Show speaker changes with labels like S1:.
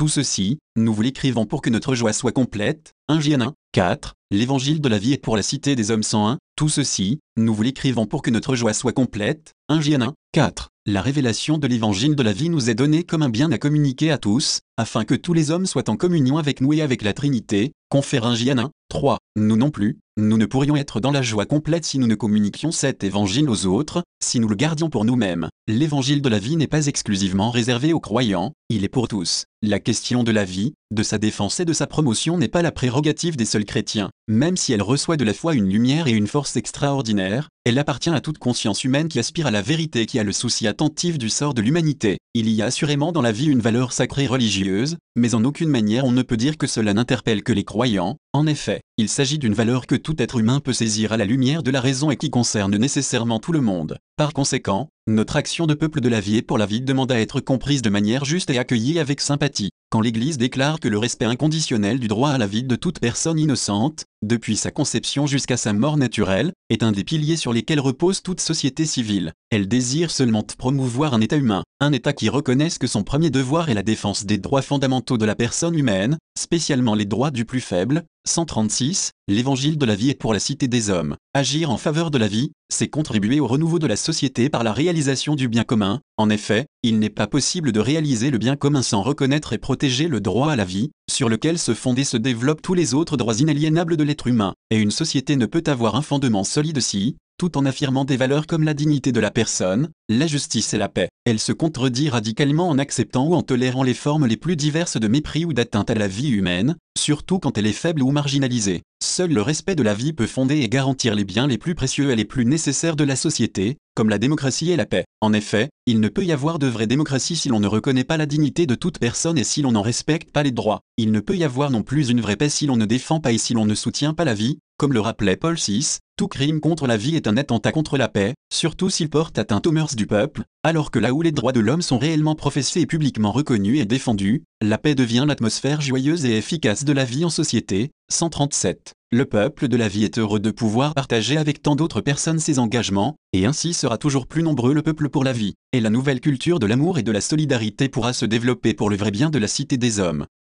S1: Tout ceci, nous vous l'écrivons pour que notre joie soit complète. 1 Gn 1, 4. L'évangile de la vie est pour la cité des hommes 101. Tout ceci, nous vous l'écrivons pour que notre joie soit complète. 1 Gn 1, 4. La révélation de l'évangile de la vie nous est donnée comme un bien à communiquer à tous, afin que tous les hommes soient en communion avec nous et avec la Trinité. Confère 1 Gn 1, 3. Nous non plus, nous ne pourrions être dans la joie complète si nous ne communiquions cet évangile aux autres, si nous le gardions pour nous-mêmes. L'évangile de la vie n'est pas exclusivement réservé aux croyants, il est pour tous. La question de la vie, de sa défense et de sa promotion n'est pas la prérogative des seuls chrétiens. Même si elle reçoit de la foi une lumière et une force extraordinaires, elle appartient à toute conscience humaine qui aspire à la vérité et qui a le souci attentif du sort de l'humanité. Il y a assurément dans la vie une valeur sacrée religieuse, mais en aucune manière on ne peut dire que cela n'interpelle que les croyants. En effet, il s'agit d'une valeur que tout être humain peut saisir à la lumière de la raison et qui concerne nécessairement tout le monde. Par conséquent, notre action de peuple de la vie et pour la vie demande à être comprise de manière juste et accueillie avec sympathie. Quand l'Église déclare que le respect inconditionnel du droit à la vie de toute personne innocente, depuis sa conception jusqu'à sa mort naturelle, est un des piliers sur lesquels repose toute société civile. Elle désire seulement promouvoir un État humain, un État qui reconnaisse que son premier devoir est la défense des droits fondamentaux de la personne humaine, spécialement les droits du plus faible. 136. L'évangile de la vie est pour la cité des hommes. Agir en faveur de la vie, c'est contribuer au renouveau de la société par la réalisation du bien commun. En effet, il n'est pas possible de réaliser le bien commun sans reconnaître et protéger le droit à la vie, sur lequel se fondent et se développent tous les autres droits inaliénables de l'être humain. Et une société ne peut avoir un fondement solide si, tout en affirmant des valeurs comme la dignité de la personne, la justice et la paix. Elle se contredit radicalement en acceptant ou en tolérant les formes les plus diverses de mépris ou d'atteinte à la vie humaine, surtout quand elle est faible ou marginalisée. Seul le respect de la vie peut fonder et garantir les biens les plus précieux et les plus nécessaires de la société, comme la démocratie et la paix. En effet, il ne peut y avoir de vraie démocratie si l'on ne reconnaît pas la dignité de toute personne et si l'on n'en respecte pas les droits. Il ne peut y avoir non plus une vraie paix si l'on ne défend pas et si l'on ne soutient pas la vie, comme le rappelait Paul VI, tout crime contre la vie est un attentat contre la paix, surtout s'il porte atteinte aux mœurs du peuple, alors que là où les droits de l'homme sont réellement professés et publiquement reconnus et défendus, la paix devient l'atmosphère joyeuse et efficace de la vie en société. 137. Le peuple de la vie est heureux de pouvoir partager avec tant d'autres personnes ses engagements, et ainsi sera toujours plus nombreux le peuple pour la vie, et la nouvelle culture de l'amour et de la solidarité pourra se développer pour le vrai bien de la cité des hommes.